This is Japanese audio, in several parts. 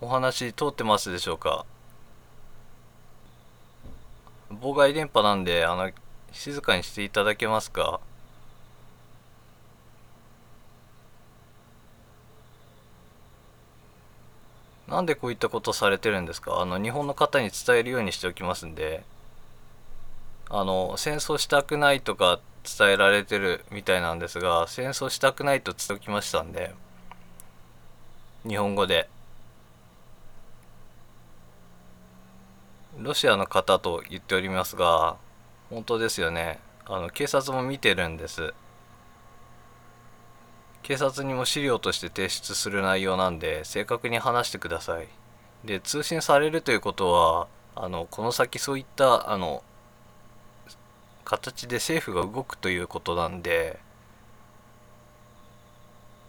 お話通ってますでしょうか？妨害電波なんであの静かにしていただけますか？なんでこういったことされてるんですか？あの日本の方に伝えるようにしておきますんで。あの戦争したくないとか伝えられてるみたいなんですが戦争したくないと伝えおきましたんで。日本語で。ロシアの方と言っておりますが本当ですよね。あの警察も見てるんです。警察にも資料として提出する内容なんで正確に話してください。で通信されるということはあのこの先そういったあの形で政府が動くということなんで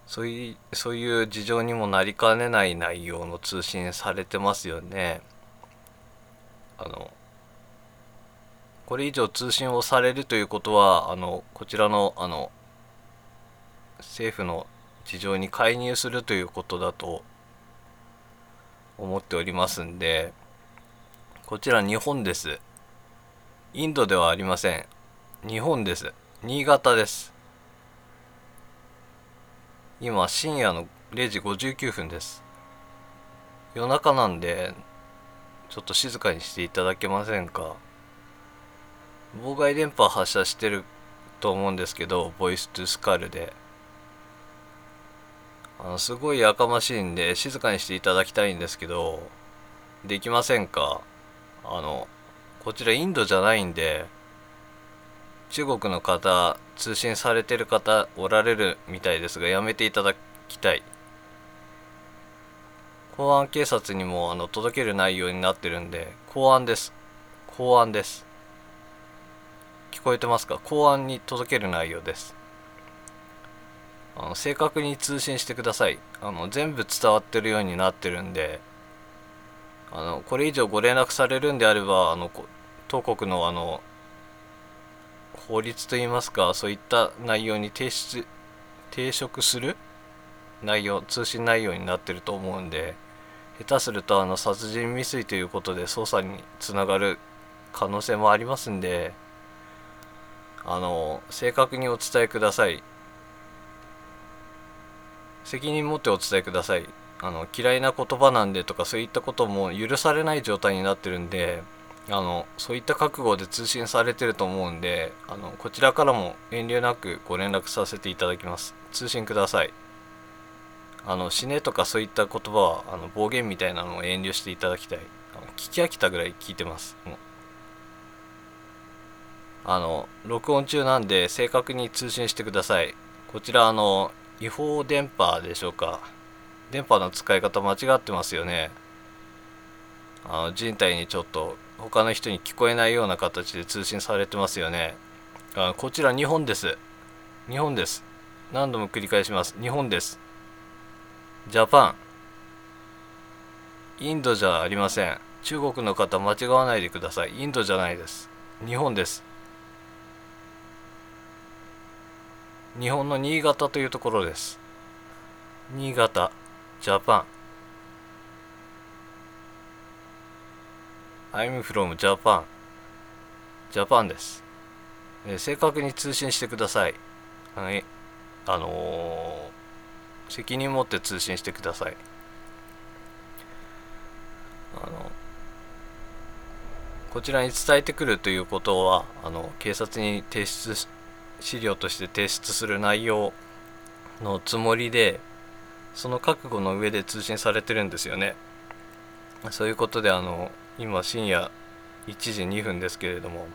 そういうそういう事情にもなりかねない内容の通信されてますよね。あのこれ以上通信をされるということはあのこちらのあの政府の事情に介入するということだと思っておりますんでこちら日本です。インドではありません。日本です。新潟です。今深夜の0時59分です。夜中なんでちょっと静かにしていただけませんか？妨害電波発射してると思うんですけどボイストゥスカルで。あのすごいやかましいんで静かにしていただきたいんですけどできませんか？あのこちらインドじゃないんで中国の方通信されてる方おられるみたいですがやめていただきたい。公安警察にもあの届ける内容になってるんで公安です。公安です。聞こえてますか？公安に届ける内容です。あの正確に通信してください。あの全部伝わってるようになってるんであのこれ以上ご連絡されるんであればあの当国のあの法律といいますかそういった内容に提出抵触する内容通信内容になってると思うんで下手するとあの殺人未遂ということで捜査につながる可能性もありますんであの正確にお伝えください。責任持ってお伝えください。あの嫌いな言葉なんでとかそういったことも許されない状態になってるんであのそういった覚悟で通信されてると思うんであのこちらからも遠慮なくご連絡させていただきます。通信ください。あの死ねとかそういった言葉はあの暴言みたいなのを遠慮していただきたい。あの聞き飽きたぐらい聞いてます。もうあの録音中なんで正確に通信してください。こちらあの違法電波でしょうか。電波の使い方間違ってますよね。あの人体にちょっと他の人に聞こえないような形で通信されてますよね。あこちら日本です。日本です。何度も繰り返します。日本です。ジャパンインドじゃありません。中国の方間違わないでください。インドじゃないです。日本です。日本の新潟というところです。新潟ジャパン I'm from Japan ジャパンです、正確に通信してください。はい。あのー責任持って通信してください。あのこちらに伝えてくるということはあの警察に提出資料として提出する内容のつもりでその覚悟の上で通信されてるんですよね。そういうことであの今深夜1時2分ですけれども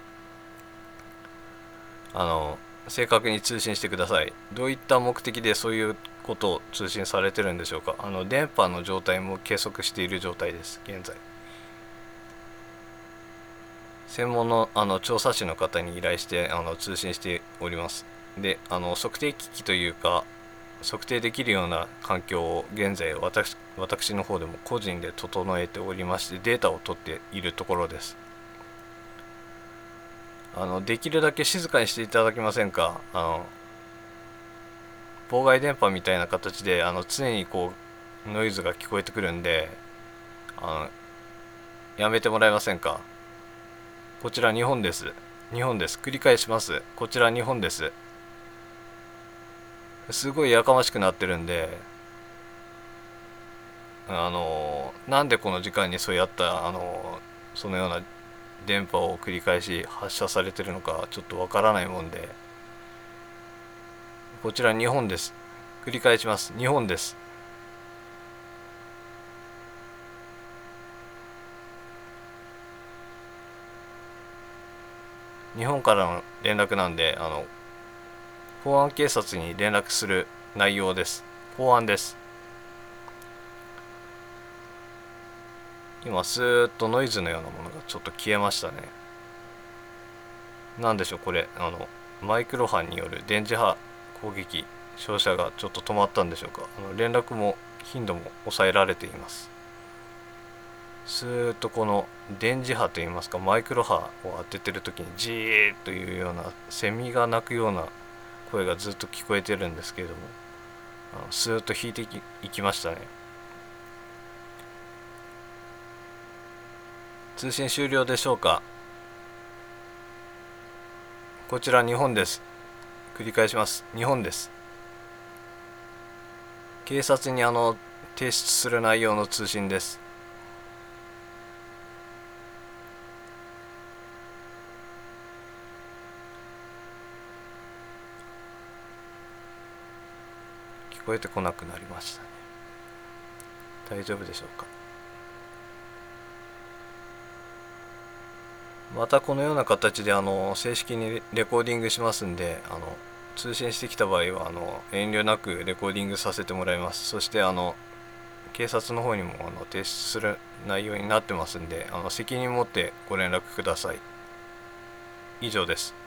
あの正確に通信してください。どういった目的でそういうことを通信されてるんでしょうか？あの電波の状態も計測している状態です。現在。専門のあの調査士の方に依頼してあの通信しております。であの測定機器というか測定できるような環境を現在私私の方でも個人で整えておりましてデータを取っているところです。あのできるだけ静かにしていただけませんか？あの妨害電波みたいな形であの常にこうノイズが聞こえてくるんであのやめてもらえませんか？こちら日本です。日本です。繰り返します。こちら日本です。すごいやかましくなってるんであのなんでこの時間にそうやったあのそのような電波を繰り返し発射されてるのかちょっとわからないもんで。こちら日本です。繰り返します。日本です。日本からの連絡なんであの公安警察に連絡する内容です。公安です。今スーッとノイズのようなものがちょっと消えましたね。何でしょうこれ。あのマイクロ波による電磁波攻撃照射がちょっと止まったんでしょうか。あの連絡も頻度も抑えられています。スーッとこの電磁波といいますかマイクロ波を当ててる時にジーッというようなセミが鳴くような声がずっと聞こえてるんですけれどもあのスーッと引いていきましたね。通信終了でしょうか？こちら日本です。繰り返します。日本です。警察にあの提出する内容の通信です。聞こえてこなくなりましたね。大丈夫でしょうか？またこのような形であの正式にレコーディングしますんであの通信してきた場合はあの遠慮なくレコーディングさせてもらいます。そしてあの警察の方にもあの提出する内容になってますんであの責任持ってご連絡ください。以上です。